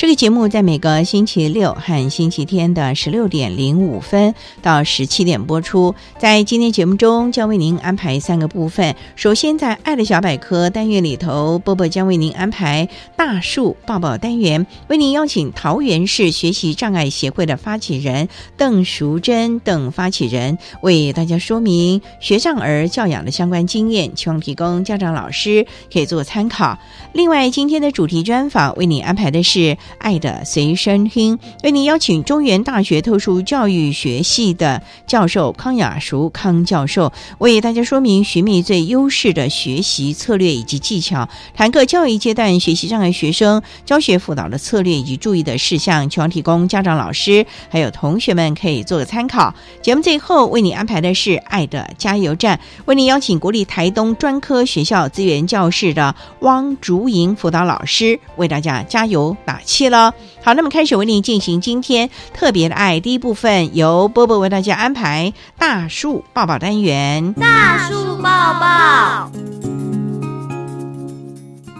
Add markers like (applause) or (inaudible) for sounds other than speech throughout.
这个节目在每个星期六和星期天的十六点零五分到十七点播出。在今天节目中，将为您安排三个部分。首先，在“爱的小百科”单元里头，波波将为您安排“大树抱抱”单元，为您邀请桃园市学习障碍协会的发起人邓淑珍等发起人为大家说明学障儿教养的相关经验，希望提供家长老师可以做参考。另外，今天的主题专访为你安排的是。爱的随身听，为您邀请中原大学特殊教育学系的教授康雅淑康教授，为大家说明寻觅最优势的学习策略以及技巧，谈各教育阶段学习障碍学生教学辅导的策略以及注意的事项，希望提供家长、老师还有同学们可以做个参考。节目最后为你安排的是爱的加油站，为您邀请国立台东专科学校资源教室的汪竹莹辅导老师为大家加油打气。了，好，那么开始为您进行今天特别的爱。第一部分由波波为大家安排大树抱抱单元。大树抱抱，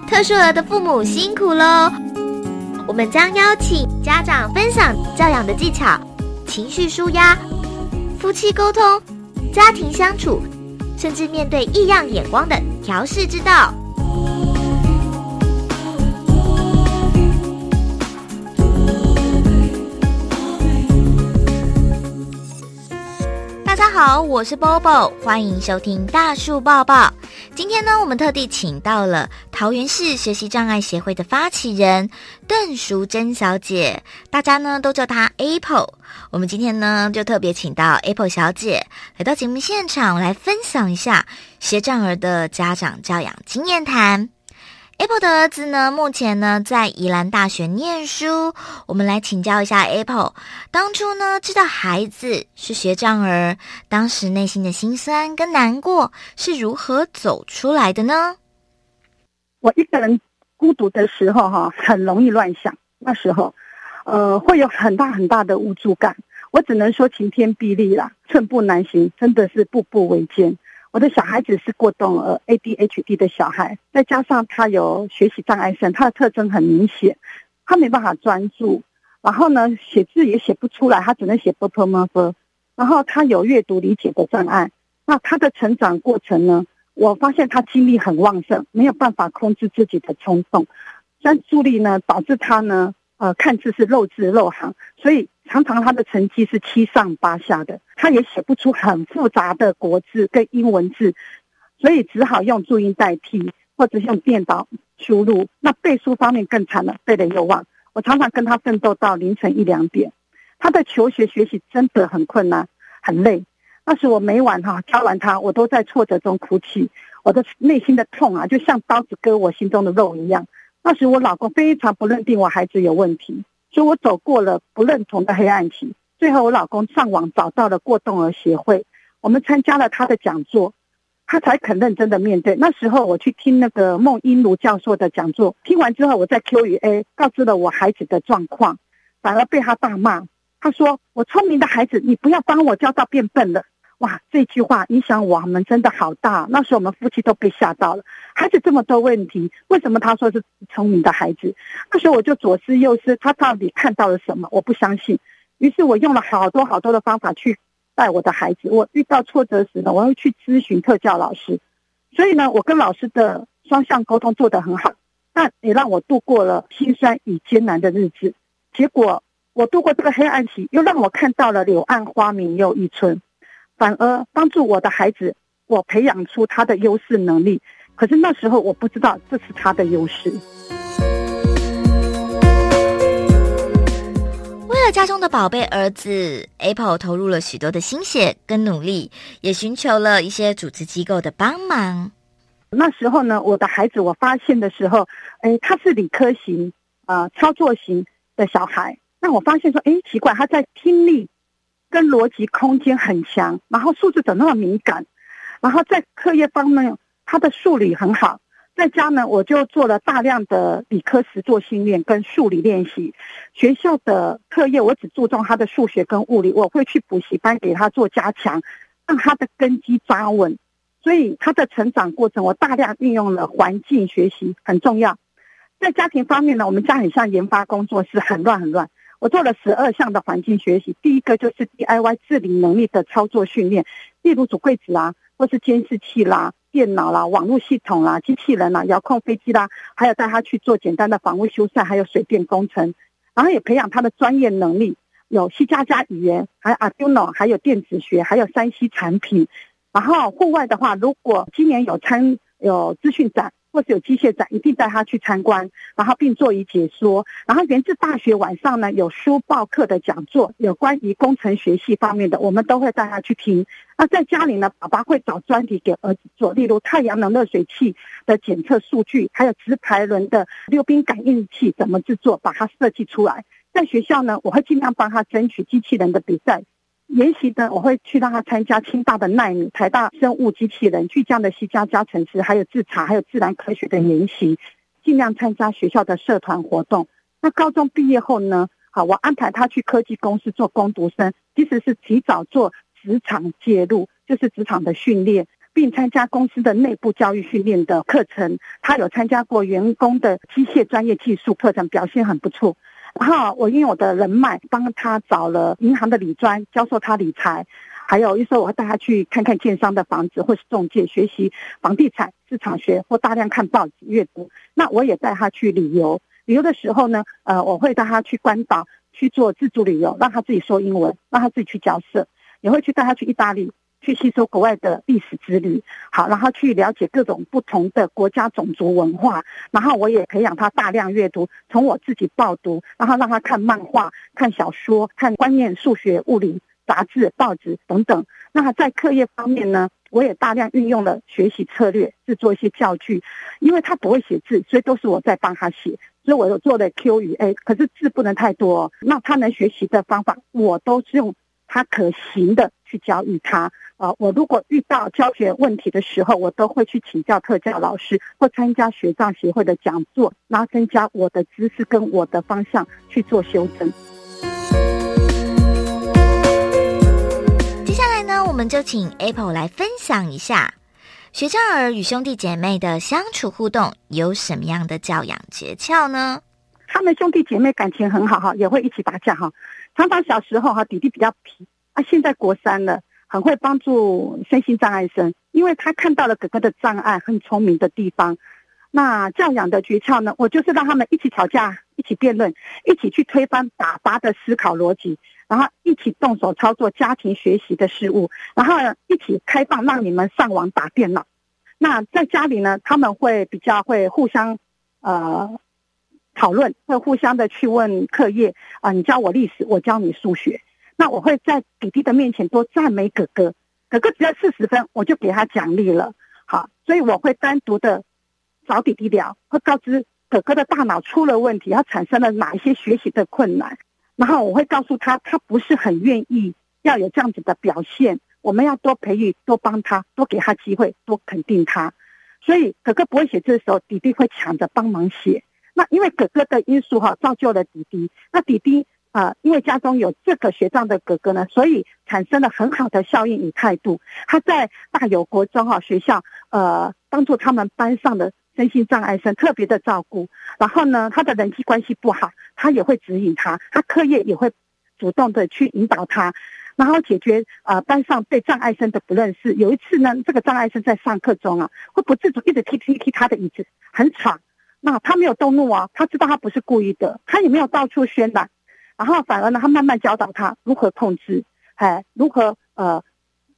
特殊儿的父母辛苦喽！我们将邀请家长分享教养的技巧、情绪舒压、夫妻沟通、家庭相处，甚至面对异样眼光的调试之道。大家好，我是 Bobo，欢迎收听大树抱抱。今天呢，我们特地请到了桃园市学习障碍协会的发起人邓淑珍小姐，大家呢都叫她 Apple。我们今天呢就特别请到 Apple 小姐来到节目现场，来分享一下学障儿的家长教养经验谈。Apple 的儿子呢，目前呢在宜兰大学念书。我们来请教一下 Apple，当初呢知道孩子是学障儿，当时内心的辛酸跟难过是如何走出来的呢？我一个人孤独的时候，哈，很容易乱想。那时候，呃，会有很大很大的无助感。我只能说晴天霹雳啦，寸步难行，真的是步步维艰。我的小孩子是过动儿 ADHD 的小孩，再加上他有学习障碍症，他的特征很明显，他没办法专注，然后呢，写字也写不出来，他只能写 b p m f，然后他有阅读理解的障碍。那他的成长过程呢？我发现他精力很旺盛，没有办法控制自己的冲动，专注力呢导致他呢，呃，看字是漏字漏行，所以。常常他的成绩是七上八下的，他也写不出很复杂的国字跟英文字，所以只好用注音代替，或者用电脑输入。那背书方面更惨了，背了又忘。我常常跟他奋斗到凌晨一两点，他的求学学习真的很困难，很累。那时我每晚哈教完他，我都在挫折中哭泣，我的内心的痛啊，就像刀子割我心中的肉一样。那时我老公非常不认定我孩子有问题。所以我走过了不认同的黑暗期，最后我老公上网找到了过动儿协会，我们参加了他的讲座，他才肯认真的面对。那时候我去听那个孟英如教授的讲座，听完之后我在 Q 与 A 告知了我孩子的状况，反而被他大骂。他说：“我聪明的孩子，你不要帮我教到变笨了。”哇，这句话影响我们真的好大。那时候我们夫妻都被吓到了。孩子这么多问题，为什么他说是聪明的孩子？那时候我就左思右思，他到底看到了什么？我不相信。于是我用了好多好多的方法去带我的孩子。我遇到挫折时呢，我会去咨询特教老师。所以呢，我跟老师的双向沟通做得很好，但也让我度过了心酸与艰难的日子。结果我度过这个黑暗期，又让我看到了柳暗花明又一村。反而帮助我的孩子，我培养出他的优势能力。可是那时候我不知道这是他的优势。为了家中的宝贝儿子，Apple 投入了许多的心血跟努力，也寻求了一些组织机构的帮忙。那时候呢，我的孩子我发现的时候，哎，他是理科型啊，操作型的小孩。那我发现说，哎，奇怪，他在听力。跟逻辑空间很强，然后数字怎么那么敏感？然后在课业方面，他的数理很好。在家呢，我就做了大量的理科实作训练跟数理练习。学校的课业我只注重他的数学跟物理，我会去补习班给他做加强，让他的根基扎稳。所以他的成长过程，我大量运用了环境学习，很重要。在家庭方面呢，我们家很像研发工作室，很乱很乱。我做了十二项的环境学习，第一个就是 DIY 自理能力的操作训练，例如主柜子啦，或是监视器啦、电脑啦、网络系统啦、机器人啦、遥控飞机啦，还有带他去做简单的房屋修缮，还有水电工程，然后也培养他的专业能力，有 C 加加语言，还有 Arduino，还有电子学，还有三 C 产品。然后户外的话，如果今年有参有资讯展。或是有机械展，一定带他去参观，然后并做以解说。然后源自大学晚上呢，有书报课的讲座，有关于工程学系方面的，我们都会带他去听。那在家里呢，爸爸会找专题给儿子做，例如太阳能热水器的检测数据，还有直排轮的溜冰感应器怎么制作，把它设计出来。在学校呢，我会尽量帮他争取机器人的比赛。研习的我会去让他参加清大的奈米、台大生物机器人、巨匠的西加加城市，还有自查，还有自然科学的研习，尽量参加学校的社团活动。那高中毕业后呢？好，我安排他去科技公司做工读生，其实是提早做职场介入，就是职场的训练，并参加公司的内部教育训练的课程。他有参加过员工的机械专业技术课程，表现很不错。然后我用我的人脉，帮他找了银行的理专教授他理财，还有一时候我会带他去看看建商的房子，或是中介学习房地产市场学，或大量看报纸阅读。那我也带他去旅游，旅游的时候呢，呃，我会带他去关岛去做自助旅游，让他自己说英文，让他自己去交涉，也会去带他去意大利。去吸收国外的历史之旅，好，然后去了解各种不同的国家种族文化，然后我也培养他大量阅读，从我自己报读，然后让他看漫画、看小说、看观念、数学、物理杂志、报纸等等。那在课业方面呢，我也大量运用了学习策略，制作一些教具，因为他不会写字，所以都是我在帮他写，所以我有做的 Q 与 A，可是字不能太多。那他能学习的方法，我都是用他可行的去教育他。啊，我如果遇到教学问题的时候，我都会去请教特教老师或参加学障协会的讲座，然后增加我的知识跟我的方向去做修正。接下来呢，我们就请 Apple 来分享一下学障儿与兄弟姐妹的相处互动有什么样的教养诀窍呢？他们兄弟姐妹感情很好哈，也会一起打架哈。常常小时候哈，弟弟比较皮啊，现在国三了。很会帮助身心障碍生，因为他看到了哥哥的障碍很聪明的地方。那教养的诀窍呢？我就是让他们一起吵架，一起辩论，一起去推翻爸爸的思考逻辑，然后一起动手操作家庭学习的事物，然后一起开放让你们上网打电脑。那在家里呢，他们会比较会互相呃讨论，会互相的去问课业啊，你教我历史，我教你数学。那我会在弟弟的面前多赞美哥哥，哥哥只要四十分，我就给他奖励了。好，所以我会单独的找弟弟聊，会告知哥哥的大脑出了问题，他产生了哪一些学习的困难，然后我会告诉他，他不是很愿意要有这样子的表现，我们要多培育，多帮他，多给他机会，多肯定他。所以哥哥不会写字的时候，弟弟会抢着帮忙写。那因为哥哥的因素哈，造就了弟弟。那弟弟。呃，因为家中有这个学长的哥哥呢，所以产生了很好的效应与态度。他在大有国中哈学校，呃，帮助他们班上的身心障碍生特别的照顾。然后呢，他的人际关系不好，他也会指引他，他课业也会主动的去引导他，然后解决呃班上对障碍生的不认识。有一次呢，这个障碍生在上课中啊，会不自主一直踢踢踢他的椅子，很吵。那他没有动怒啊，他知道他不是故意的，他也没有到处宣染。然后反而呢，他慢慢教导他如何控制，哎，如何呃，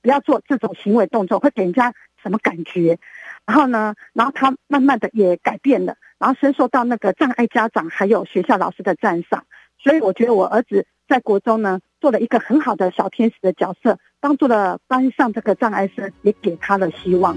不要做这种行为动作，会给人家什么感觉？然后呢，然后他慢慢的也改变了，然后深受到那个障碍家长还有学校老师的赞赏。所以我觉得我儿子在国中呢，做了一个很好的小天使的角色，帮助了班上这个障碍生，也给他了希望。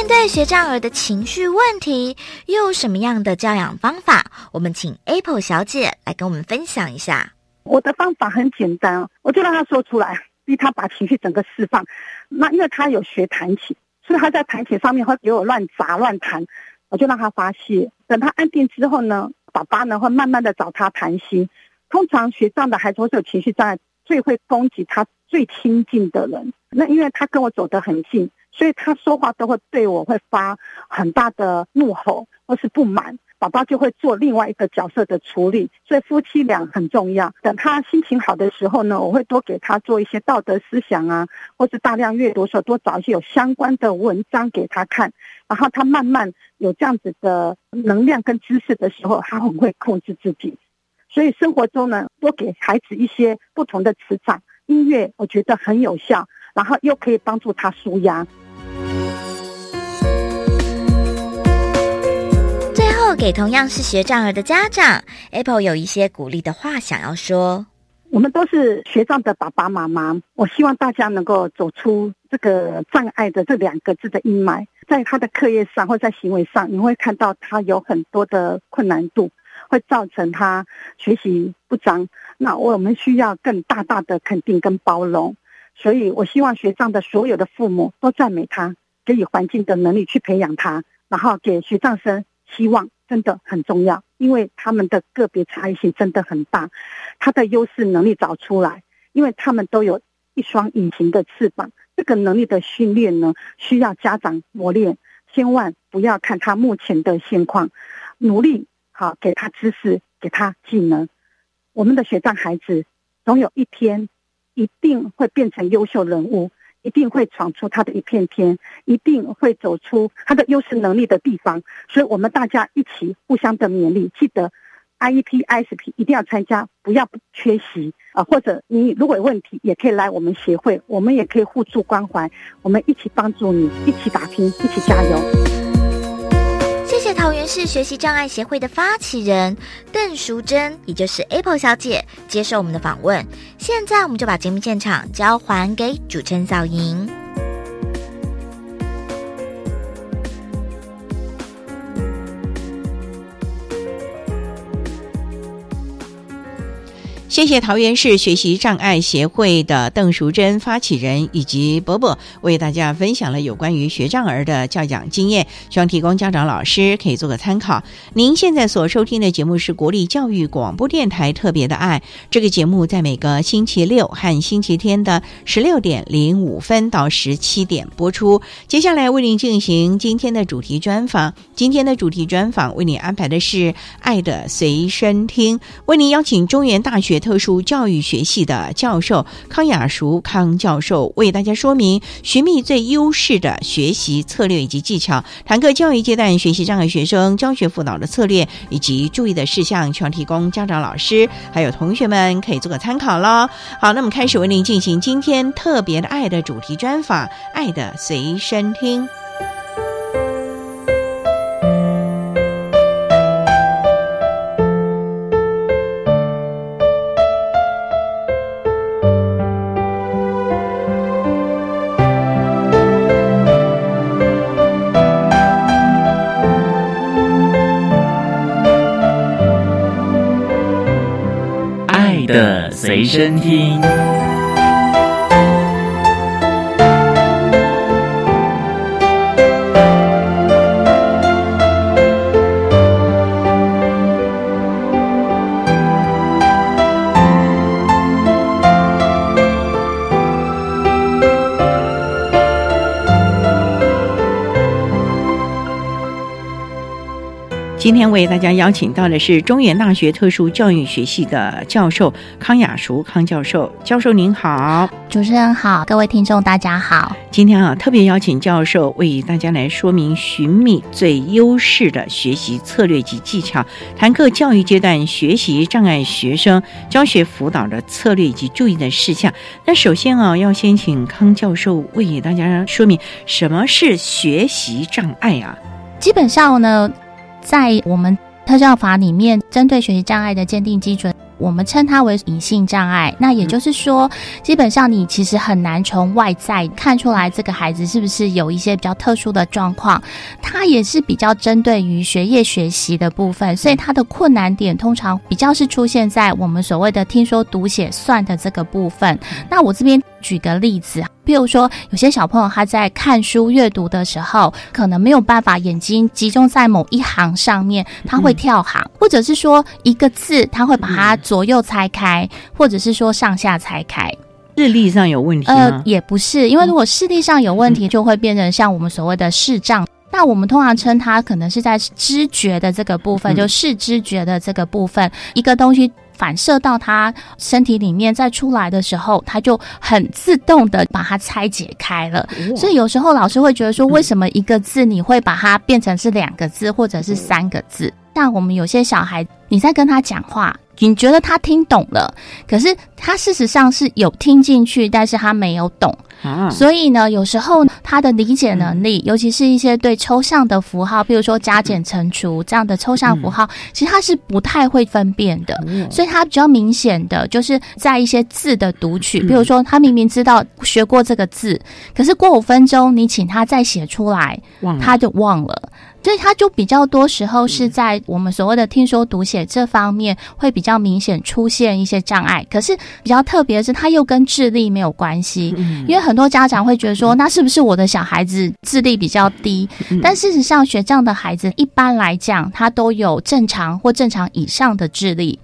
面对学障儿的情绪问题，又有什么样的教养方法？我们请 Apple 小姐来跟我们分享一下。我的方法很简单，我就让他说出来，逼他把情绪整个释放。那因为他有学弹琴，所以他在弹琴上面会给我乱砸乱弹，我就让他发泄。等他安定之后呢，爸爸呢会慢慢的找他谈心。通常学障的孩子或是有情绪障碍，最会攻击他最亲近的人。那因为他跟我走得很近。所以他说话都会对我会发很大的怒吼或是不满，宝宝就会做另外一个角色的处理。所以夫妻俩很重要。等他心情好的时候呢，我会多给他做一些道德思想啊，或是大量阅读时候多找一些有相关的文章给他看。然后他慢慢有这样子的能量跟知识的时候，他很会控制自己。所以生活中呢，多给孩子一些不同的磁场音乐，我觉得很有效，然后又可以帮助他舒压。给同样是学障儿的家长，Apple 有一些鼓励的话想要说。我们都是学障的爸爸妈妈，我希望大家能够走出这个障碍的这两个字的阴霾，在他的课业上或在行为上，你会看到他有很多的困难度，会造成他学习不彰。那我们需要更大大的肯定跟包容，所以我希望学障的所有的父母都赞美他，给予环境的能力去培养他，然后给学障生希望。真的很重要，因为他们的个别差异性真的很大，他的优势能力找出来，因为他们都有一双隐形的翅膀。这个能力的训练呢，需要家长磨练，千万不要看他目前的现况，努力好给他知识，给他技能。我们的学障孩子，总有一天一定会变成优秀人物。一定会闯出他的一片天，一定会走出他的优势能力的地方。所以，我们大家一起互相的勉励，记得 IEP、ISP 一定要参加，不要缺席啊！或者你如果有问题，也可以来我们协会，我们也可以互助关怀，我们一起帮助你，一起打拼，一起加油。桃园市学习障碍协会的发起人邓淑珍，也就是 Apple 小姐，接受我们的访问。现在，我们就把节目现场交还给主持人小莹。谢谢桃园市学习障碍协会的邓淑珍发起人以及伯伯为大家分享了有关于学障儿的教养经验，希望提供家长老师可以做个参考。您现在所收听的节目是国立教育广播电台特别的爱，这个节目在每个星期六和星期天的十六点零五分到十七点播出。接下来为您进行今天的主题专访，今天的主题专访为您安排的是爱的随身听，为您邀请中原大学。特殊教育学系的教授康雅淑康教授为大家说明寻觅最优势的学习策略以及技巧，谈个教育阶段学习障碍学生教学辅导的策略以及注意的事项，全提供家长、老师还有同学们可以做个参考喽。好，那么开始为您进行今天特别的爱的主题专访，爱的随身听。身听。今天为大家邀请到的是中原大学特殊教育学系的教授康雅淑康教授，教授您好，主持人好，各位听众大家好。今天啊，特别邀请教授为大家来说明寻觅最优势的学习策略及技巧，谈课教育阶段学习障碍学生教学辅导的策略以及注意的事项。那首先啊，要先请康教授为大家说明什么是学习障碍啊？基本上呢。在我们特教法里面，针对学习障碍的鉴定基准。我们称它为隐性障碍，那也就是说，基本上你其实很难从外在看出来这个孩子是不是有一些比较特殊的状况。它也是比较针对于学业学习的部分，所以它的困难点通常比较是出现在我们所谓的听说读写算的这个部分。那我这边举个例子，比如说有些小朋友他在看书阅读的时候，可能没有办法眼睛集中在某一行上面，他会跳行，或者是说一个字他会把它。左右拆开，或者是说上下拆开，视力上有问题呃，也不是，因为如果视力上有问题，就会变成像我们所谓的视障。那我们通常称它可能是在知觉的这个部分，就视知觉的这个部分，一个东西反射到他身体里面再出来的时候，他就很自动的把它拆解开了。所以有时候老师会觉得说，为什么一个字你会把它变成是两个字或者是三个字？像我们有些小孩，你在跟他讲话。你觉得他听懂了，可是他事实上是有听进去，但是他没有懂。啊所以呢，有时候他的理解能力，尤其是一些对抽象的符号，比如说加减乘除这样的抽象符号，其实他是不太会分辨的。所以他比较明显的就是在一些字的读取，比如说他明明知道学过这个字，可是过五分钟你请他再写出来，他就忘了。所以他就比较多时候是在我们所谓的听说读写这方面会比较明显出现一些障碍。可是比较特别的是，他又跟智力没有关系，因为很。很多家长会觉得说，那是不是我的小孩子智力比较低？但事实上，学这样的孩子一般来讲，他都有正常或正常以上的智力。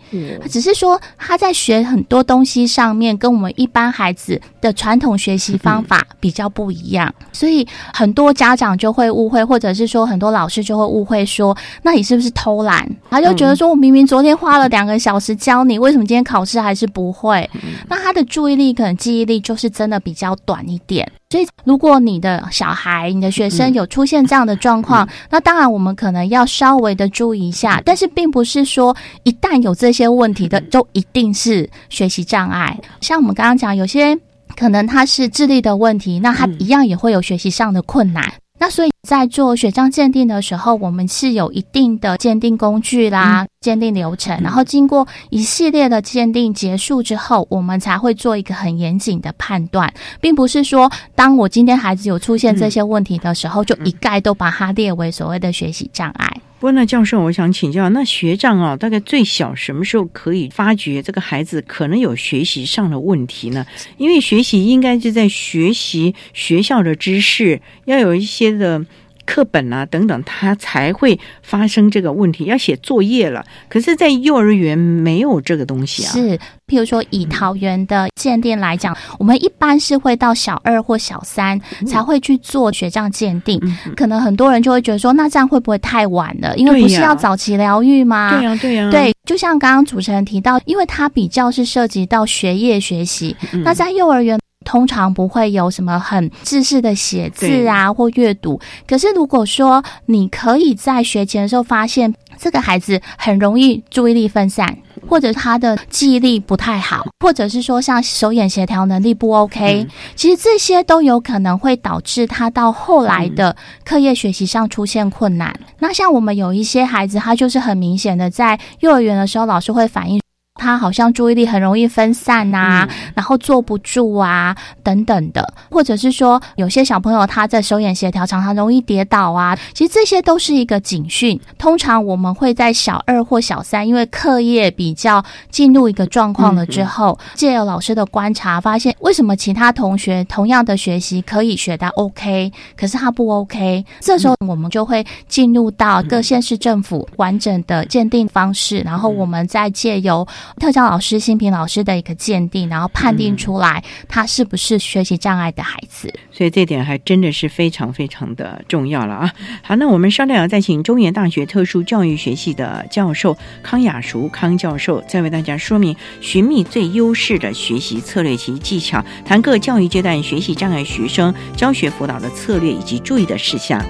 只是说他在学很多东西上面，跟我们一般孩子的传统学习方法比较不一样。所以很多家长就会误会，或者是说很多老师就会误会说，那你是不是偷懒？他就觉得说我明明昨天花了两个小时教你，为什么今天考试还是不会？那他的注意力可能记忆力就是真的比较短。一点，所以如果你的小孩、你的学生有出现这样的状况，那当然我们可能要稍微的注意一下。但是并不是说一旦有这些问题的，就一定是学习障碍。像我们刚刚讲，有些可能他是智力的问题，那他一样也会有学习上的困难。那所以在做血浆鉴定的时候，我们是有一定的鉴定工具啦、鉴定流程，然后经过一系列的鉴定结束之后，我们才会做一个很严谨的判断，并不是说当我今天孩子有出现这些问题的时候，就一概都把它列为所谓的学习障碍。不过，那教授，我想请教，那学长啊，大概最小什么时候可以发觉这个孩子可能有学习上的问题呢？因为学习应该就在学习学校的知识，要有一些的。课本啊，等等，他才会发生这个问题。要写作业了，可是，在幼儿园没有这个东西啊。是，譬如说以桃园的鉴定来讲，我们一般是会到小二或小三才会去做学障鉴定。可能很多人就会觉得说，那这样会不会太晚了？因为不是要早期疗愈吗？对呀，对呀。对，就像刚刚主持人提到，因为它比较是涉及到学业学习，那在幼儿园。通常不会有什么很知识的写字啊或阅读，可是如果说你可以在学前的时候发现这个孩子很容易注意力分散，或者他的记忆力不太好，或者是说像手眼协调能力不 OK，其实这些都有可能会导致他到后来的课业学习上出现困难。那像我们有一些孩子，他就是很明显的在幼儿园的时候，老师会反映。他好像注意力很容易分散呐，然后坐不住啊，等等的，或者是说有些小朋友他在手眼协调常常容易跌倒啊，其实这些都是一个警讯。通常我们会在小二或小三，因为课业比较进入一个状况了之后，借由老师的观察，发现为什么其他同学同样的学习可以学到 OK，可是他不 OK，这时候我们就会进入到各县市政府完整的鉴定方式，然后我们再借由特教老师、新平老师的一个鉴定，然后判定出来他是不是学习障碍的孩子。所以这点还真的是非常非常的重要了啊！好，那我们稍待要再请中原大学特殊教育学系的教授康雅淑康教授，再为大家说明寻觅最优势的学习策略及技巧，谈各教育阶段学习障碍学生教学辅导的策略以及注意的事项。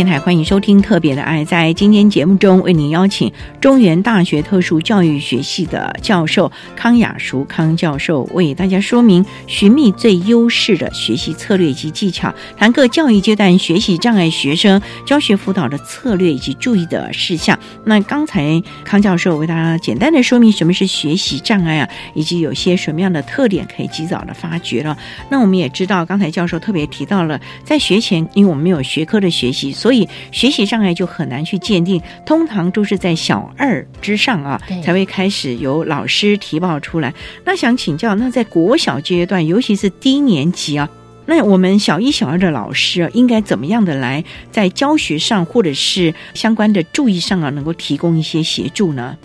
电台欢迎收听《特别的爱》。在今天节目中，为您邀请中原大学特殊教育学系的教授康雅淑康教授，为大家说明寻觅最优势的学习策略及技巧，谈各教育阶段学习障碍学生教学辅导的策略以及注意的事项。那刚才康教授为大家简单的说明什么是学习障碍啊，以及有些什么样的特点可以及早的发掘了。那我们也知道，刚才教授特别提到了，在学前，因为我们没有学科的学习。所以学习障碍就很难去鉴定，通常都是在小二之上啊，才会开始由老师提报出来。那想请教，那在国小阶段，尤其是低年级啊，那我们小一、小二的老师啊应该怎么样的来在教学上或者是相关的注意上啊，能够提供一些协助呢？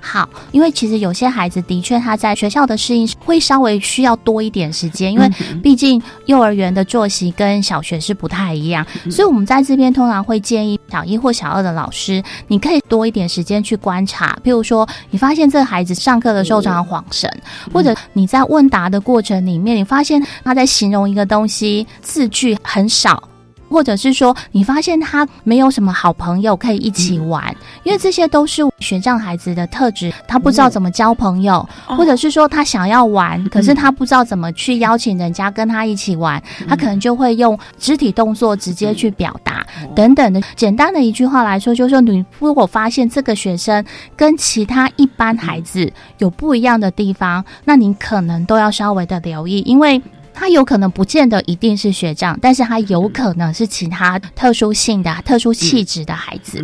好，因为其实有些孩子的确他在学校的适应会稍微需要多一点时间，因为毕竟幼儿园的作息跟小学是不太一样，所以我们在这边通常会建议小一或小二的老师，你可以多一点时间去观察，譬如说你发现这个孩子上课的时候常常晃神，或者你在问答的过程里面，你发现他在形容一个东西字句很少。或者是说，你发现他没有什么好朋友可以一起玩，因为这些都是学障孩子的特质，他不知道怎么交朋友，或者是说他想要玩，可是他不知道怎么去邀请人家跟他一起玩，他可能就会用肢体动作直接去表达等等的。简单的一句话来说，就是说你如果发现这个学生跟其他一般孩子有不一样的地方，那你可能都要稍微的留意，因为。他有可能不见得一定是学长，但是他有可能是其他特殊性的、特殊气质的孩子。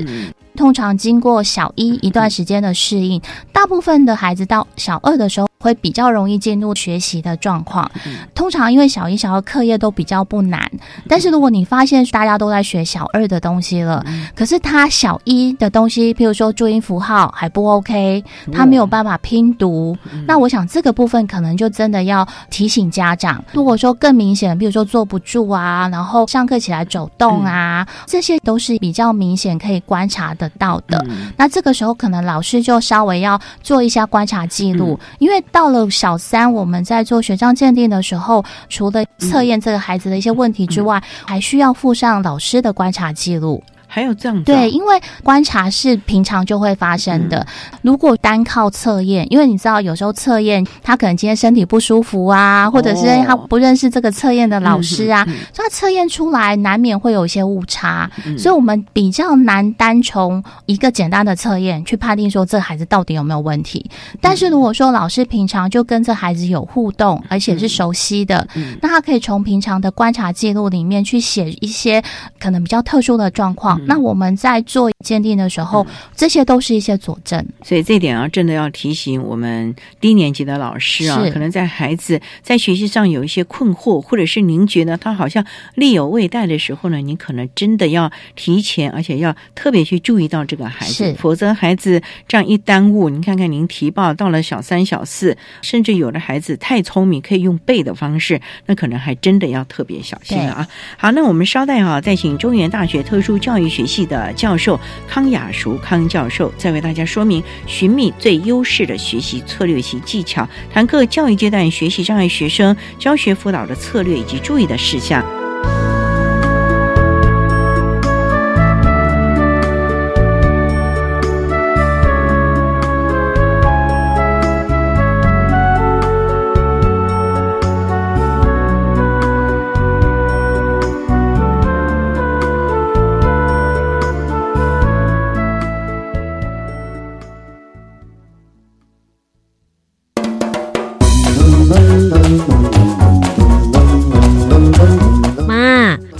通常经过小一一段时间的适应，大部分的孩子到小二的时候。会比较容易进入学习的状况。通常因为小一、小二课业都比较不难，但是如果你发现大家都在学小二的东西了，可是他小一的东西，譬如说注音符号还不 OK，他没有办法拼读，那我想这个部分可能就真的要提醒家长。如果说更明显，比如说坐不住啊，然后上课起来走动啊，这些都是比较明显可以观察得到的。那这个时候可能老师就稍微要做一下观察记录，因为。到了小三，我们在做学障鉴定的时候，除了测验这个孩子的一些问题之外，还需要附上老师的观察记录。还有这样对，因为观察是平常就会发生的。如果单靠测验，因为你知道有时候测验他可能今天身体不舒服啊，或者是他不认识这个测验的老师啊，所以他测验出来难免会有一些误差，所以我们比较难单从一个简单的测验去判定说这孩子到底有没有问题。但是如果说老师平常就跟这孩子有互动，而且是熟悉的，那他可以从平常的观察记录里面去写一些可能比较特殊的状况。那我们在做鉴定的时候，这些都是一些佐证。所以这点啊，真的要提醒我们低年级的老师啊，可能在孩子在学习上有一些困惑，或者是您觉得他好像力有未逮的时候呢，您可能真的要提前，而且要特别去注意到这个孩子，否则孩子这样一耽误，您看看您提报到了小三、小四，甚至有的孩子太聪明，可以用背的方式，那可能还真的要特别小心了啊。好，那我们稍待哈，再请中原大学特殊教育。学系的教授康雅淑康教授在为大家说明寻觅最优势的学习策略及技巧，谈各教育阶段学习障碍学生教学辅导的策略以及注意的事项。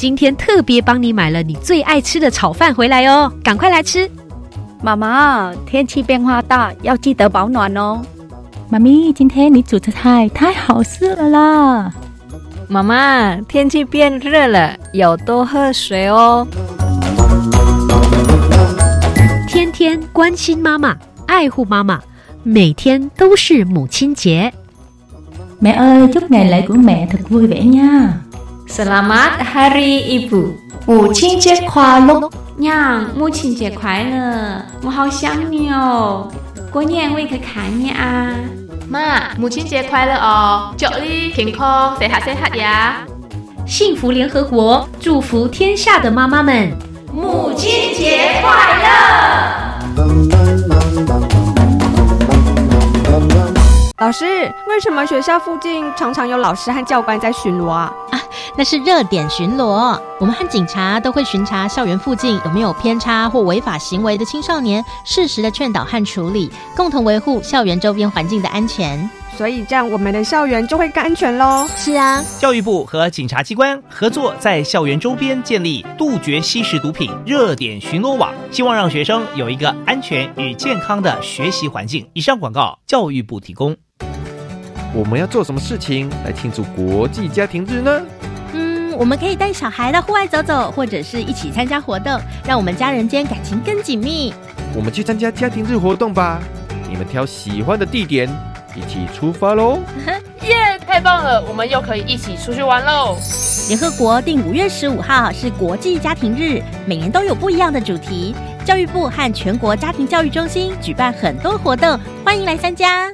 今天特别帮你买了你最爱吃的炒饭回来哦，赶快来吃。妈妈，天气变化大，要记得保暖哦。妈咪，今天你煮的菜太好吃了啦！妈妈，天气变热了，要多喝水哦。天天关心妈妈，爱护妈妈，每天都是母亲节。Mẹ ơi, chúc ngày lễ của mẹ thật vui vẻ nha. Selamat Hari Ibu，母亲节快乐！娘，母亲节快乐！我好想你哦，过年我也可以看你啊。妈，母亲节快乐哦！祝你健康、细下细下呀！幸福联合国祝福天下的妈妈们，母亲节快乐！老师，为什么学校附近常常有老师和教官在巡逻啊？啊，那是热点巡逻。我们和警察都会巡查校园附近有没有偏差或违法行为的青少年，适时的劝导和处理，共同维护校园周边环境的安全。所以这样我们的校园就会更安全喽。是啊，教育部和警察机关合作，在校园周边建立杜绝吸食毒品热点巡逻网，希望让学生有一个安全与健康的学习环境。以上广告，教育部提供。我们要做什么事情来庆祝国际家庭日呢？嗯，我们可以带小孩到户外走走，或者是一起参加活动，让我们家人间感情更紧密。我们去参加家庭日活动吧！你们挑喜欢的地点，一起出发喽！(laughs) 耶，太棒了！我们又可以一起出去玩喽！联合国定五月十五号是国际家庭日，每年都有不一样的主题。教育部和全国家庭教育中心举办很多活动，欢迎来参加。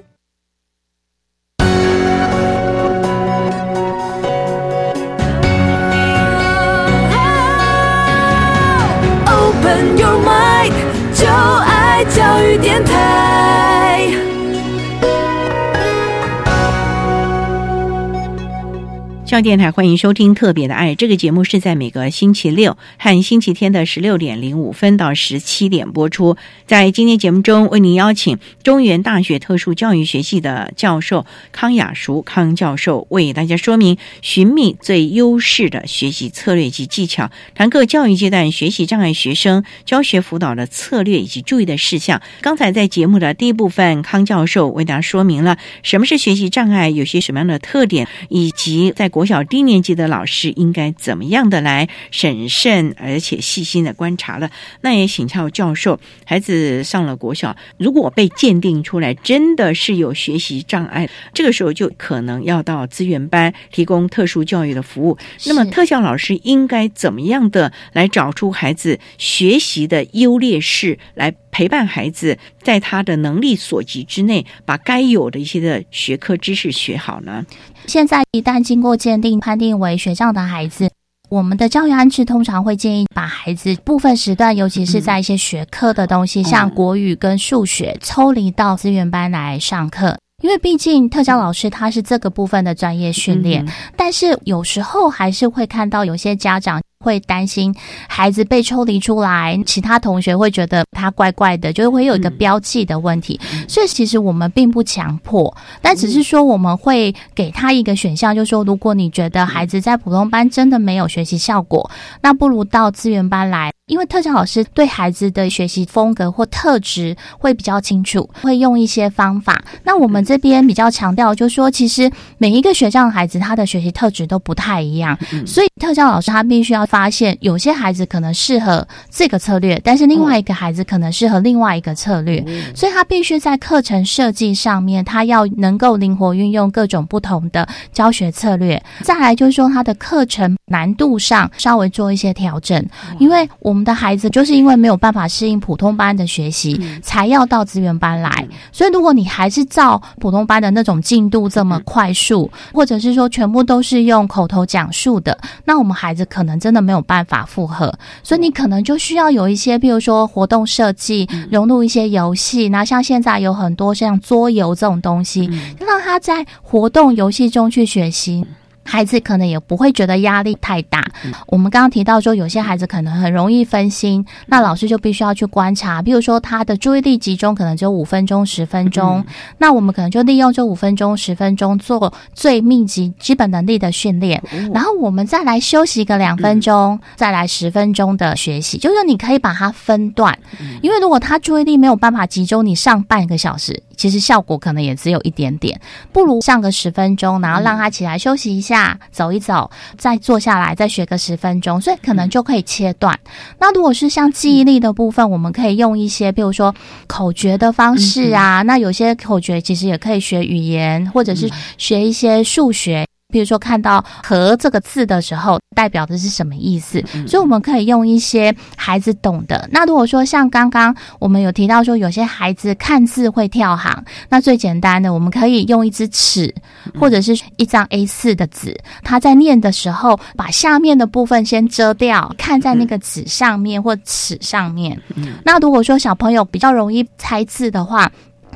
电台欢迎收听《特别的爱》这个节目，是在每个星期六和星期天的十六点零五分到十七点播出。在今天节目中，为您邀请中原大学特殊教育学系的教授康雅淑康教授，为大家说明寻觅最优势的学习策略及技巧，谈各教育阶段学习障碍学生教学辅导的策略以及注意的事项。刚才在节目的第一部分，康教授为大家说明了什么是学习障碍，有些什么样的特点，以及在国小低年级的老师应该怎么样的来审慎而且细心的观察了。那也请教教授，孩子上了国小，如果被鉴定出来真的是有学习障碍，这个时候就可能要到资源班提供特殊教育的服务。那么特教老师应该怎么样的来找出孩子学习的优劣势，来陪伴孩子在他的能力所及之内，把该有的一些的学科知识学好呢？现在一旦经过鉴定判定为学障的孩子，我们的教育安置通常会建议把孩子部分时段，尤其是在一些学科的东西，像国语跟数学，抽离到资源班来上课。因为毕竟特教老师他是这个部分的专业训练，但是有时候还是会看到有些家长会担心孩子被抽离出来，其他同学会觉得他怪怪的，就会有一个标记的问题。所以其实我们并不强迫，但只是说我们会给他一个选项，就是说如果你觉得孩子在普通班真的没有学习效果，那不如到资源班来。因为特教老师对孩子的学习风格或特质会比较清楚，会用一些方法。那我们这边比较强调，就是说，其实每一个学校的孩子，他的学习特质都不太一样，所以特教老师他必须要发现，有些孩子可能适合这个策略，但是另外一个孩子可能适合另外一个策略，所以他必须在课程设计上面，他要能够灵活运用各种不同的教学策略。再来就是说，他的课程难度上稍微做一些调整，因为我们。我们的孩子就是因为没有办法适应普通班的学习，才要到资源班来。所以，如果你还是照普通班的那种进度这么快速，或者是说全部都是用口头讲述的，那我们孩子可能真的没有办法负荷。所以，你可能就需要有一些，比如说活动设计，融入一些游戏。那像现在有很多像桌游这种东西，让他在活动游戏中去学习。孩子可能也不会觉得压力太大。我们刚刚提到说，有些孩子可能很容易分心，那老师就必须要去观察，比如说他的注意力集中可能只有五分钟、十分钟，那我们可能就利用这五分钟、十分钟做最密集基本能力的训练，然后我们再来休息个两分钟，再来十分钟的学习，就是你可以把它分段，因为如果他注意力没有办法集中，你上半个小时，其实效果可能也只有一点点，不如上个十分钟，然后让他起来休息一下，走一走，再坐下来再学个十分钟，所以可能就可以切断。那如果是像记忆力的部分，我们可以用一些，比如说口诀的方式啊，那有些口诀其实也可以学语言，或者是学一些数学。比如说看到“和”这个字的时候，代表的是什么意思？所以我们可以用一些孩子懂的。那如果说像刚刚我们有提到说，有些孩子看字会跳行，那最简单的，我们可以用一支尺或者是一张 A 四的纸，他在念的时候，把下面的部分先遮掉，看在那个纸上面或尺上面。那如果说小朋友比较容易猜字的话，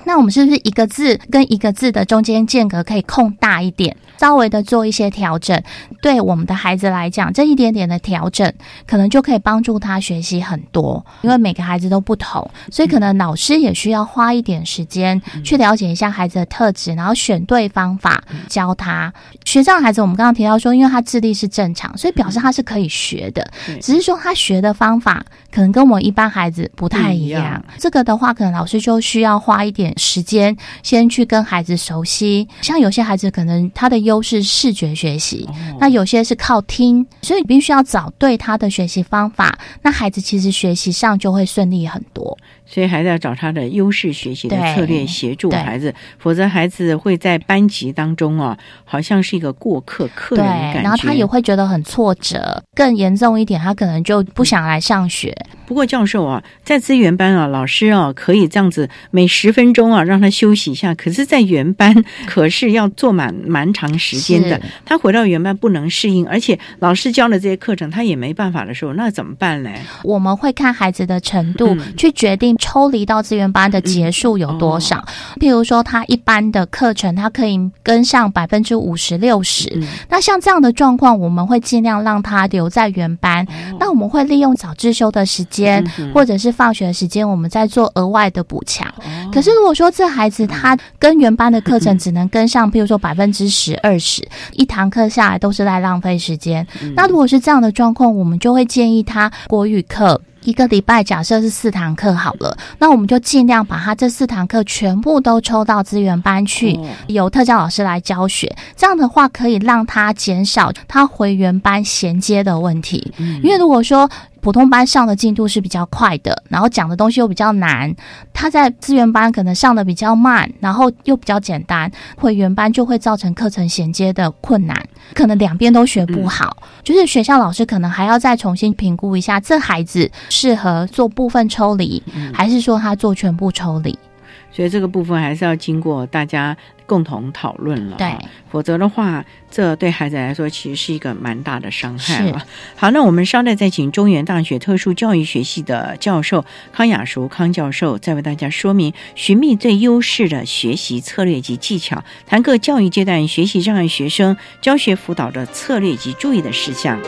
那我们是不是一个字跟一个字的中间间隔可以空大一点，稍微的做一些调整？对我们的孩子来讲，这一点点的调整，可能就可以帮助他学习很多。因为每个孩子都不同，所以可能老师也需要花一点时间去了解一下孩子的特质，然后选对方法教他。学障的孩子，我们刚刚提到说，因为他智力是正常，所以表示他是可以学的，只是说他学的方法可能跟我们一般孩子不太一样。这个的话，可能老师就需要花一点。时间先去跟孩子熟悉，像有些孩子可能他的优势视觉学习，那有些是靠听，所以你必须要找对他的学习方法，那孩子其实学习上就会顺利很多。所以还是要找他的优势学习的策略协助孩子，否则孩子会在班级当中啊，好像是一个过客客人的感觉，然后他也会觉得很挫折。更严重一点，他可能就不想来上学。不过教授啊，在资源班啊，老师啊可以这样子每十分钟啊让他休息一下。可是，在原班 (laughs) 可是要做满蛮长时间的，他回到原班不能适应，而且老师教的这些课程他也没办法的时候，那怎么办呢？我们会看孩子的程度去决定。抽离到资源班的结束有多少？譬如说，他一般的课程，他可以跟上百分之五十六十。那像这样的状况，我们会尽量让他留在原班。那我们会利用早自修的时间，或者是放学的时间，我们再做额外的补强。可是如果说这孩子他跟原班的课程只能跟上，譬如说百分之十、二十，一堂课下来都是在浪费时间。那如果是这样的状况，我们就会建议他国语课。一个礼拜假设是四堂课好了，那我们就尽量把他这四堂课全部都抽到资源班去，由特教老师来教学。这样的话可以让他减少他回原班衔接的问题。因为如果说普通班上的进度是比较快的，然后讲的东西又比较难，他在资源班可能上的比较慢，然后又比较简单，回原班就会造成课程衔接的困难，可能两边都学不好。就是学校老师可能还要再重新评估一下，这孩子适合做部分抽离，还是说他做全部抽离。所以这个部分还是要经过大家共同讨论了，对，否则的话，这对孩子来说其实是一个蛮大的伤害了。好，那我们稍待再请中原大学特殊教育学系的教授康雅淑康教授，再为大家说明寻觅最优势的学习策略及技巧，谈各教育阶段学习障碍学生教学辅导的策略及注意的事项。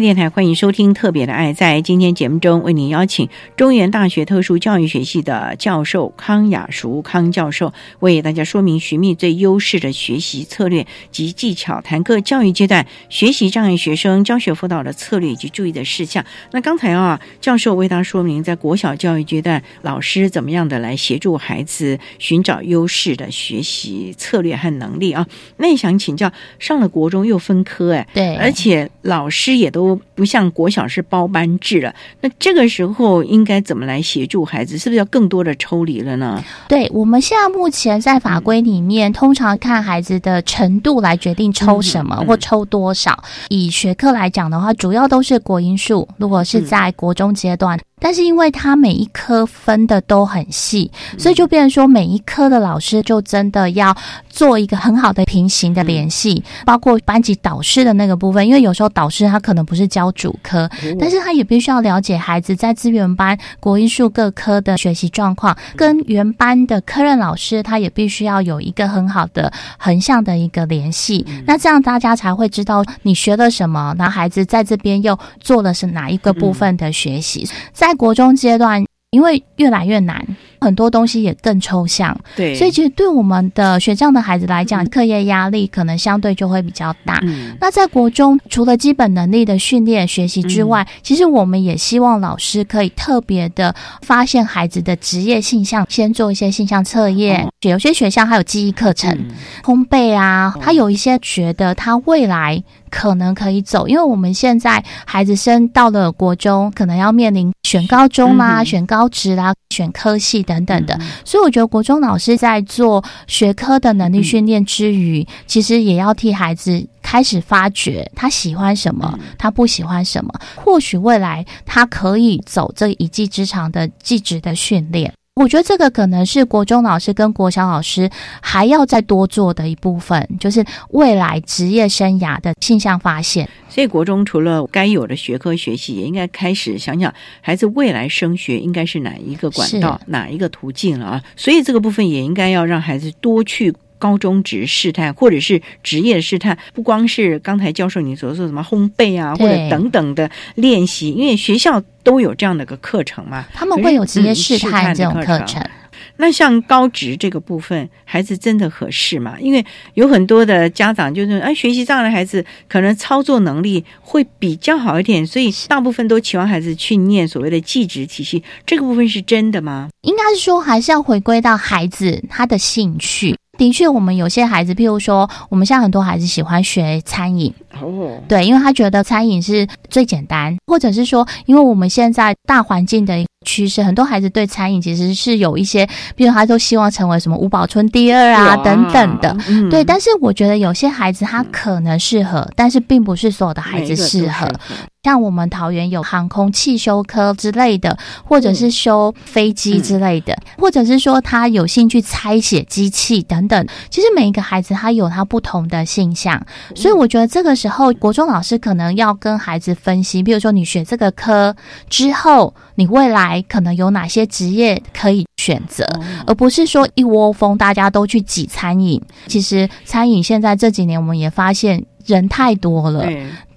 教电台欢迎收听《特别的爱》。在今天节目中，为您邀请中原大学特殊教育学系的教授康雅淑康教授，为大家说明寻觅最优势的学习策略及技巧，谈各教育阶段学习障碍学生教学辅导的策略以及注意的事项。那刚才啊，教授为大家说明，在国小教育阶段，老师怎么样的来协助孩子寻找优势的学习策略和能力啊？那也想请教，上了国中又分科，哎，对，而且老师也都不像国小是包班制了，那这个时候应该怎么来协助孩子？是不是要更多的抽离了呢？对，我们现在目前在法规里面，通常看孩子的程度来决定抽什么、或抽多少。以学科来讲的话，主要都是国英数，如果是在国中阶段。但是因为它每一科分的都很细，所以就变成说每一科的老师就真的要做一个很好的平行的联系，包括班级导师的那个部分。因为有时候导师他可能不是教主科，但是他也必须要了解孩子在资源班、国英数各科的学习状况，跟原班的科任老师他也必须要有一个很好的横向的一个联系。那这样大家才会知道你学了什么，那孩子在这边又做的是哪一个部分的学习，在。在国中阶段，因为越来越难，很多东西也更抽象，对，所以其实对我们的学障的孩子来讲，课业压力可能相对就会比较大。那在国中，除了基本能力的训练学习之外，其实我们也希望老师可以特别的发现孩子的职业性向，先做一些性向测验。有些学校还有记忆课程、烘焙啊，他有一些觉得他未来。可能可以走，因为我们现在孩子升到了国中，可能要面临选高中啦、选高职啦、选科系等等的，所以我觉得国中老师在做学科的能力训练之余，其实也要替孩子开始发掘他喜欢什么，他不喜欢什么，或许未来他可以走这一技之长的技职的训练。我觉得这个可能是国中老师跟国小老师还要再多做的一部分，就是未来职业生涯的现象发现。所以国中除了该有的学科学习，也应该开始想想孩子未来升学应该是哪一个管道、哪一个途径了啊。所以这个部分也应该要让孩子多去。高中职试探，或者是职业的试探，不光是刚才教授你所说什么烘焙啊，或者等等的练习，因为学校都有这样的个课程嘛，他们会有职业试探这种课程。那像高职这个部分，孩子真的合适吗？因为有很多的家长就是，哎，学习障碍的孩子可能操作能力会比较好一点，所以大部分都期望孩子去念所谓的技职体系。这个部分是真的吗？应该是说，还是要回归到孩子他的兴趣。的确，我们有些孩子，譬如说，我们现在很多孩子喜欢学餐饮，哦，对，因为他觉得餐饮是最简单，或者是说，因为我们现在大环境的趋势，很多孩子对餐饮其实是有一些，比如他都希望成为什么五宝村第二啊等等的，对。但是我觉得有些孩子他可能适合，但是并不是所有的孩子适合。像我们桃园有航空汽修科之类的，或者是修飞机之类的，或者是说他有兴趣拆写机器等等。其实每一个孩子他有他不同的性向，所以我觉得这个时候国中老师可能要跟孩子分析，比如说你学这个科之后，你未来可能有哪些职业可以选择，而不是说一窝蜂大家都去挤餐饮。其实餐饮现在这几年我们也发现人太多了。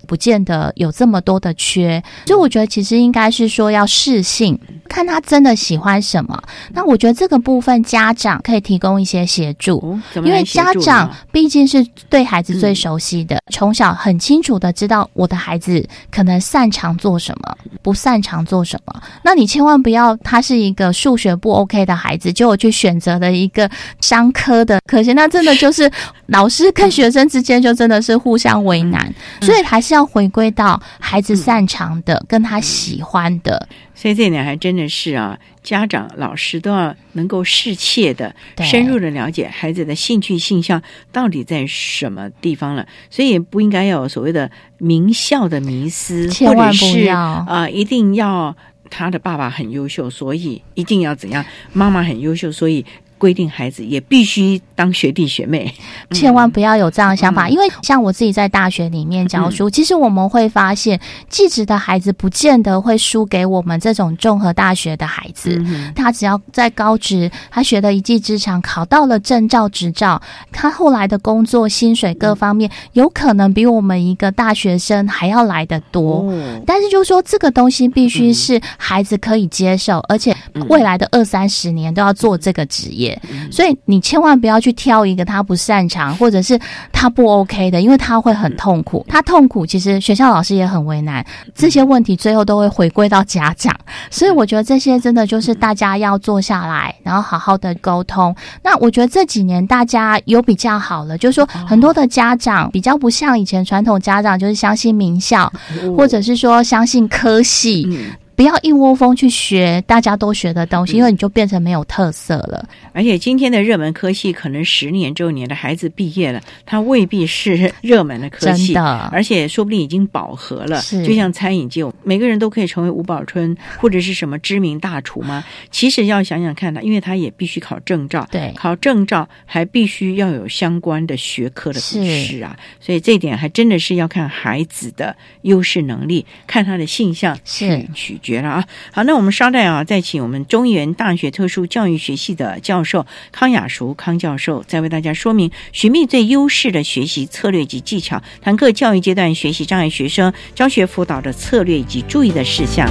不见得有这么多的缺，所以我觉得其实应该是说要适性，看他真的喜欢什么。那我觉得这个部分家长可以提供一些协助，因为家长毕竟是对孩子最熟悉的，从小很清楚的知道我的孩子可能擅长做什么，不擅长做什么。那你千万不要他是一个数学不 OK 的孩子，就我去选择了一个商科的，可惜那真的就是老师跟学生之间就真的是互相为难，所以还是。要回归到孩子擅长的，跟他喜欢的，所以这点还真的是啊，家长、老师都要能够适切的、深入的了解孩子的兴趣、性向到底在什么地方了。所以也不应该有所谓的名校的迷思，或者是啊，一定要他的爸爸很优秀，所以一定要怎样；妈妈很优秀，所以。规定孩子也必须当学弟学妹，(laughs) 千万不要有这样的想嗯。法，因为像我自己在大学里面教书，其实我们会发现，技职的孩子不见得会输给我们这种综合大学的孩子。嗯他只要在高职，他学的一技之长，考到了证照、执照，他后来的工作、薪水各方面，有可能比我们一个大学生还要来得多。但是就说这个东西必须是孩子可以接受，而且未来的二三十年都要做这个职业，所以你千万不要去挑一个他不擅长或者是他不 OK 的，因为他会很痛苦。他痛苦，其实学校老师也很为难，这些问题最后都会回归到家长。所以我觉得这些真的就是大家要坐下来，然后好好的沟通。那我觉得这几年大家有比较好了，就是说很多的家长比较不像以前传统家长，就是相信名校，或者是说相信科系。不要一窝蜂去学大家都学的东西，因为你就变成没有特色了。而且今天的热门科系，可能十年之后你的孩子毕业了，他未必是热门的科系，而且说不定已经饱和了。是就像餐饮界，每个人都可以成为吴宝春或者是什么知名大厨吗？其实要想想看呢，因为他也必须考证照，对，考证照还必须要有相关的学科的知识啊，所以这一点还真的是要看孩子的优势能力，看他的性向是取绝了啊。好，那我们稍待啊，再请我们中原大学特殊教育学系的教授康雅淑康教授，再为大家说明寻觅最优势的学习策略及技巧，谈课教育阶段学习障碍学生教学辅导的策略以及注意的事项。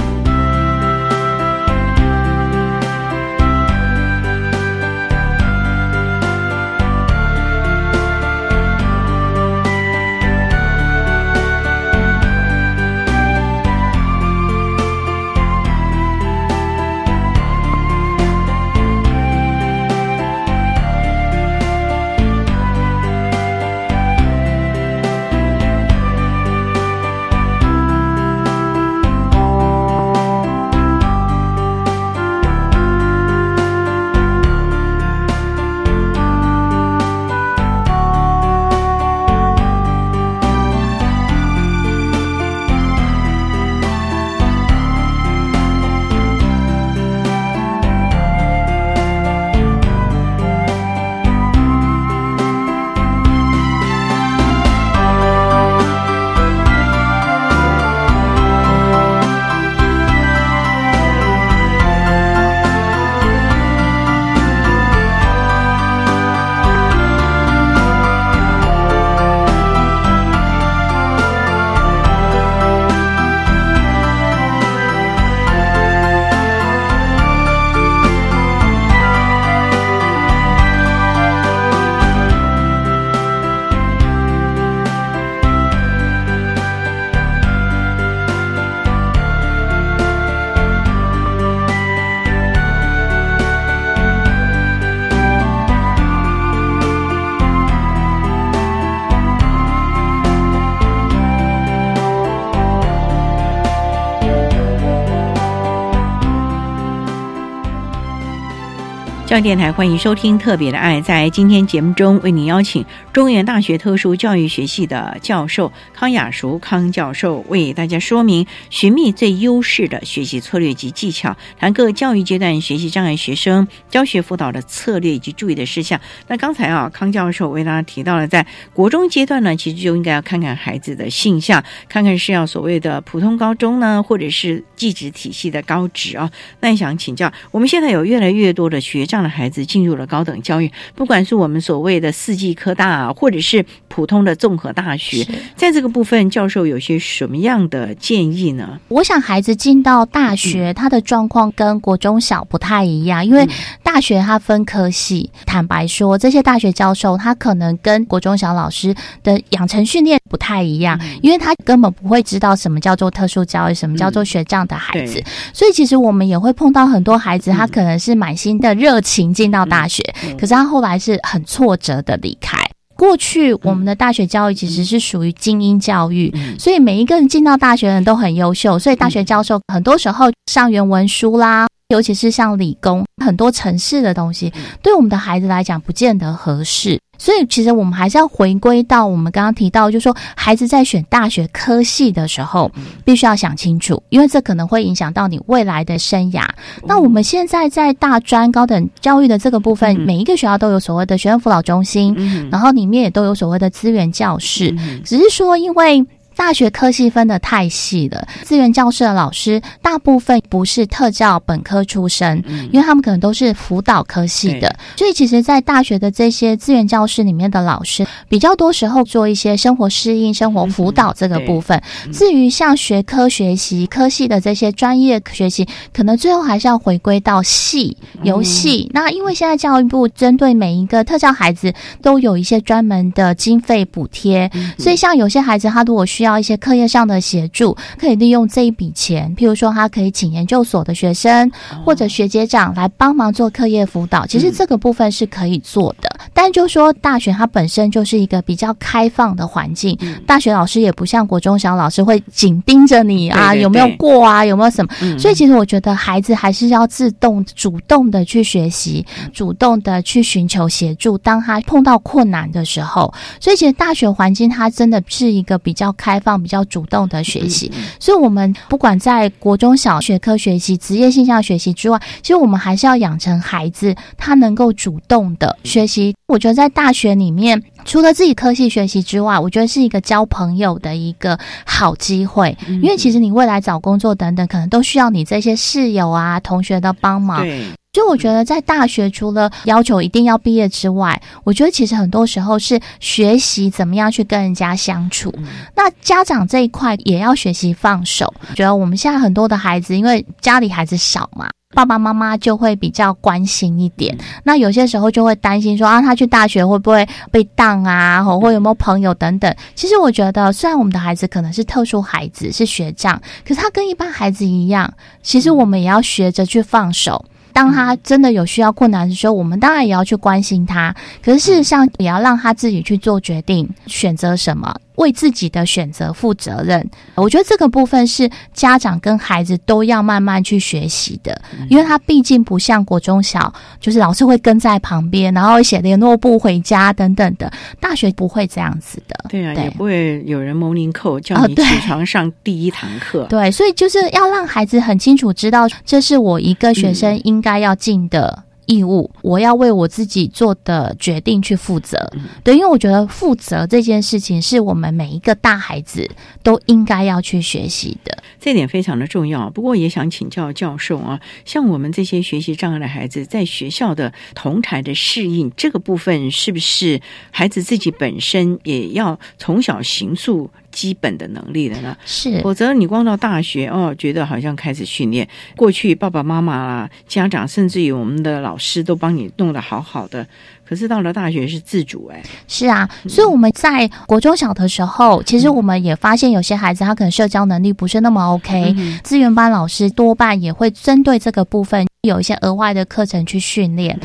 教育电台欢迎收听《特别的爱》。在今天节目中，为您邀请中原大学特殊教育学系的教授康雅淑康教授，为大家说明寻觅最优势的学习策略及技巧，谈各教育阶段学习障碍学生教学辅导的策略以及注意的事项。那刚才啊，康教授为大家提到了，在国中阶段呢，其实就应该要看看孩子的性向，看看是要所谓的普通高中呢，或者是技职体系的高职啊。那想请教，我们现在有越来越多的学障的孩子进入了高等教育，不管是我们所谓的四季科大啊，或者是普通的综合大学，在这个部分，教授有些什么样的建议呢？我想孩子进到大学，他的状况跟国中小不太一样，因为大学它分科系。坦白说，这些大学教授他可能跟国中小老师的养成训练不太一样，因为他根本不会知道什么叫做特殊教育，什么叫做学障的孩子。所以其实我们也会碰到很多孩子，他可能是满心的热情进到大学，可是他后来是很挫折的离开。过去我们的大学教育其实是属于精英教育，所以每一个人进到大学的人都很优秀，所以大学教授很多时候上原文书啦，尤其是像理工很多城市的东西，对我们的孩子来讲不见得合适。所以其实我们还是要回归到我们刚刚提到，就是说孩子在选大学科系的时候，必须要想清楚，因为这可能会影响到你未来的生涯。那我们现在在大专高等教育的这个部分，每一个学校都有所谓的学生辅导中心，然后里面也都有所谓的资源教室，只是说因为。大学科系分的太细了，资源教室的老师大部分不是特教本科出身，因为他们可能都是辅导科系的，所以其实，在大学的这些资源教室里面的老师，比较多时候做一些生活适应、生活辅导这个部分。至于像学科学习、科系的这些专业学习，可能最后还是要回归到系游戏。那因为现在教育部针对每一个特教孩子都有一些专门的经费补贴，所以像有些孩子他如果需要一些课业上的协助，可以利用这一笔钱，譬如说，他可以请研究所的学生或者学姐长来帮忙做课业辅导。其实这个部分是可以做的，但就说大学它本身就是一个比较开放的环境，大学老师也不像国中小老师会紧盯着你啊，有没有过啊，有没有什么？所以其实我觉得孩子还是要自动、主动的去学习，主动的去寻求协助。当他碰到困难的时候，所以其实大学环境它真的是一个比较开。开放比较主动的学习，所以我们不管在国中小学科学习、职业性向学习之外，其实我们还是要养成孩子他能够主动的学习。我觉得在大学里面，除了自己科系学习之外，我觉得是一个交朋友的一个好机会。因为其实你未来找工作等等，可能都需要你这些室友啊、同学的帮忙。就我觉得，在大学除了要求一定要毕业之外，我觉得其实很多时候是学习怎么样去跟人家相处。那家长这一块也要学习放手。觉得我们现在很多的孩子，因为家里孩子少嘛，爸爸妈妈就会比较关心一点。那有些时候就会担心说啊，他去大学会不会被当啊，或有没有朋友等等。其实我觉得，虽然我们的孩子可能是特殊孩子，是学长，可是他跟一般孩子一样，其实我们也要学着去放手。当他真的有需要困难的时候，我们当然也要去关心他。可是事实上，也要让他自己去做决定，选择什么。为自己的选择负责任，我觉得这个部分是家长跟孩子都要慢慢去学习的，因为他毕竟不像国中小，就是老师会跟在旁边，然后写联络簿回家等等的。大学不会这样子的，对啊，也不会有人 morning call 叫你起床上第一堂课。对，所以就是要让孩子很清楚知道，这是我一个学生应该要尽的。义务，我要为我自己做的决定去负责。对，因为我觉得负责这件事情是我们每一个大孩子都应该要去学习的，这点非常的重要。不过也想请教教授啊，像我们这些学习障碍的孩子，在学校的同台的适应这个部分，是不是孩子自己本身也要从小行塑？基本的能力的呢？是，否则你光到大学哦，觉得好像开始训练。过去爸爸妈妈啊、家长，甚至于我们的老师都帮你弄得好好的，可是到了大学是自主哎。是啊，所以我们在国中小的时候，其实我们也发现有些孩子他可能社交能力不是那么 OK，资源班老师多半也会针对这个部分有一些额外的课程去训练。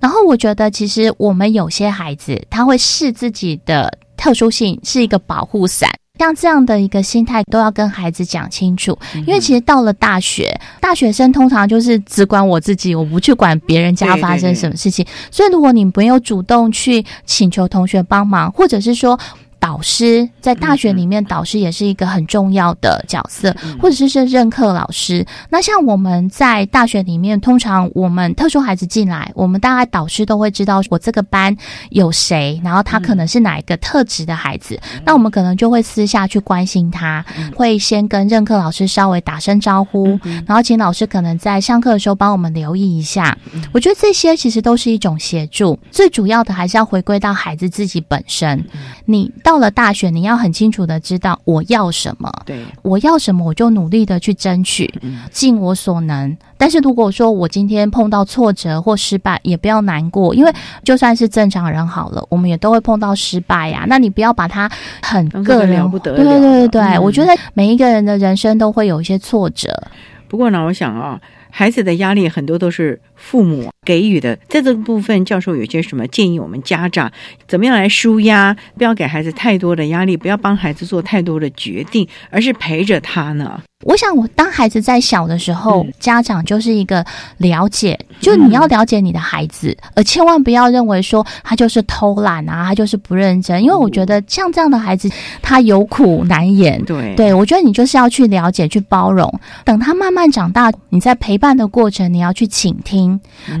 然后我觉得，其实我们有些孩子他会视自己的特殊性是一个保护伞。像这样的一个心态，都要跟孩子讲清楚。因为其实到了大学，大学生通常就是只管我自己，我不去管别人家发生什么事情。所以，如果你没有主动去请求同学帮忙，或者是说，导师在大学里面，导师也是一个很重要的角色，或者是是任课老师。那像我们在大学里面，通常我们特殊孩子进来，我们大概导师都会知道我这个班有谁，然后他可能是哪一个特质的孩子，那我们可能就会私下去关心他，会先跟任课老师稍微打声招呼，然后请老师可能在上课的时候帮我们留意一下。我觉得这些其实都是一种协助，最主要的还是要回归到孩子自己本身，你到。到了大学，你要很清楚的知道我要什么，对，我要什么，我就努力的去争取，尽我所能。但是如果说我今天碰到挫折或失败，也不要难过，因为就算是正常人好了，我们也都会碰到失败呀。那你不要把它很个人不得，对对对对，我觉得每一个人的人生都会有一些挫折。不过呢，我想啊，孩子的压力很多都是。父母给予的，在这个部分，教授有些什么建议？我们家长怎么样来舒压？不要给孩子太多的压力，不要帮孩子做太多的决定，而是陪着他呢？我想，我当孩子在小的时候，家长就是一个了解，就你要了解你的孩子，而千万不要认为说他就是偷懒啊，他就是不认真。因为我觉得像这样的孩子，他有苦难言。对，对我觉得你就是要去了解、去包容。等他慢慢长大，你在陪伴的过程，你要去倾听，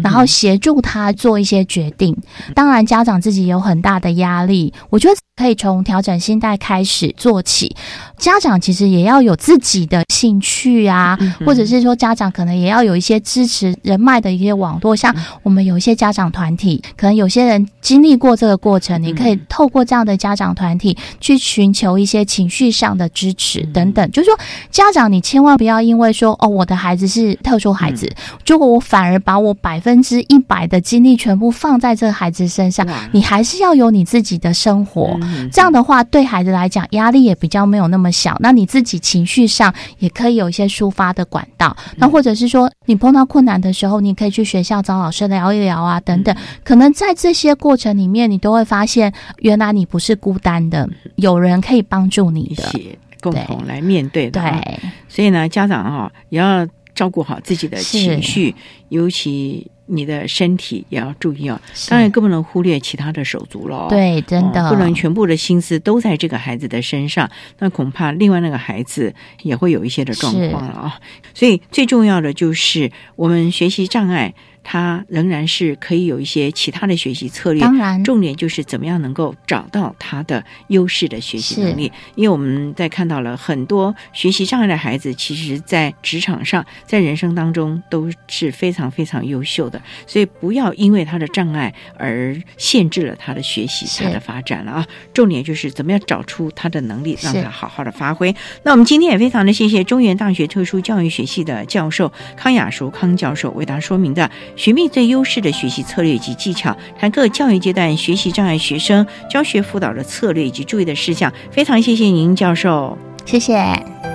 然后协助他做一些决定。当然，家长自己有很大的压力，我觉得可以从调整心态开始做起。家长其实也要有自己的。兴趣啊，或者是说家长可能也要有一些支持人脉的一些网络，像我们有一些家长团体，可能有些人经历过这个过程，你可以透过这样的家长团体去寻求一些情绪上的支持等等。就是说，家长你千万不要因为说哦，我的孩子是特殊孩子，结果我反而把我百分之一百的精力全部放在这个孩子身上，你还是要有你自己的生活。这样的话，对孩子来讲压力也比较没有那么小。那你自己情绪上。也可以有一些抒发的管道，那或者是说你碰到困难的时候，你可以去学校找老师聊一聊啊，等等。可能在这些过程里面，你都会发现，原来你不是孤单的，有人可以帮助你的，共同来面对的。对，所以呢，家长啊也要照顾好自己的情绪，尤其。你的身体也要注意哦，当然更不能忽略其他的手足了。对，真的不能全部的心思都在这个孩子的身上，那恐怕另外那个孩子也会有一些的状况了啊。所以最重要的就是我们学习障碍。他仍然是可以有一些其他的学习策略，当然，重点就是怎么样能够找到他的优势的学习能力。因为我们在看到了很多学习障碍的孩子，其实在职场上，在人生当中都是非常非常优秀的。所以不要因为他的障碍而限制了他的学习、他的发展了啊！重点就是怎么样找出他的能力，让他好好的发挥。那我们今天也非常的谢谢中原大学特殊教育学系的教授康雅淑康教授为大家说明的。寻觅最优势的学习策略及技巧，谈各教育阶段学习障碍学生教学辅导的策略以及注意的事项。非常谢谢您，教授，谢谢。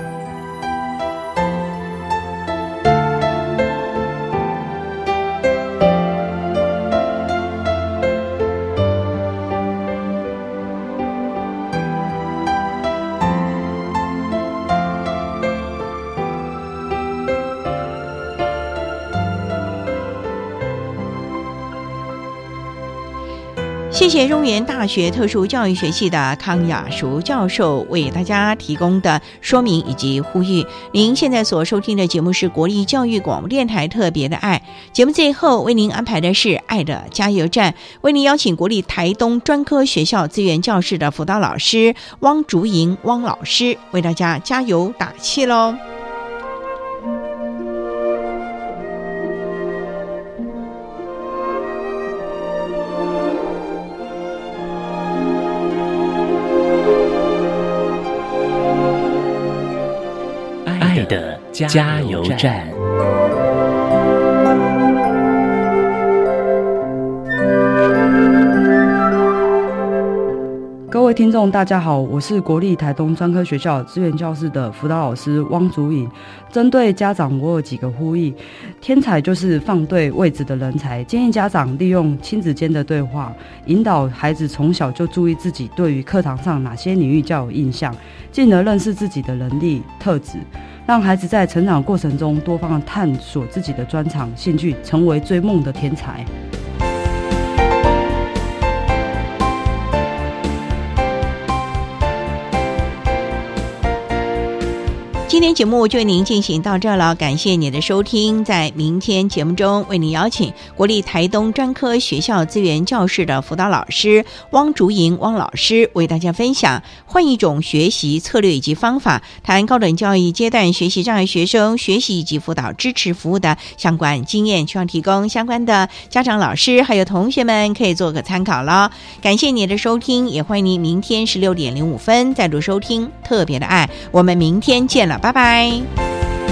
中原大学特殊教育学系的康雅淑教授为大家提供的说明以及呼吁。您现在所收听的节目是国立教育广播电台特别的爱节目，最后为您安排的是爱的加油站，为您邀请国立台东专科学校资源教室的辅导老师汪竹莹汪老师为大家加油打气喽。加油站。各位听众，大家好，我是国立台东专科学校资源教室的辅导老师汪祖颖。针对家长，我有几个呼吁：天才就是放对位置的人才。建议家长利用亲子间的对话，引导孩子从小就注意自己对于课堂上哪些领域较有印象，进而认识自己的能力特质。让孩子在成长过程中多方探索自己的专长、兴趣，成为追梦的天才。今天节目就为您进行到这了，感谢您的收听。在明天节目中，为您邀请国立台东专科学校资源教室的辅导老师汪竹莹汪老师为大家分享换一种学习策略以及方法，谈高等教育阶段学习障碍学生学习以及辅导支持服务的相关经验，希望提供相关的家长、老师还有同学们可以做个参考了。感谢您的收听，也欢迎您明天十六点零五分再度收听特别的爱。我们明天见了。拜拜。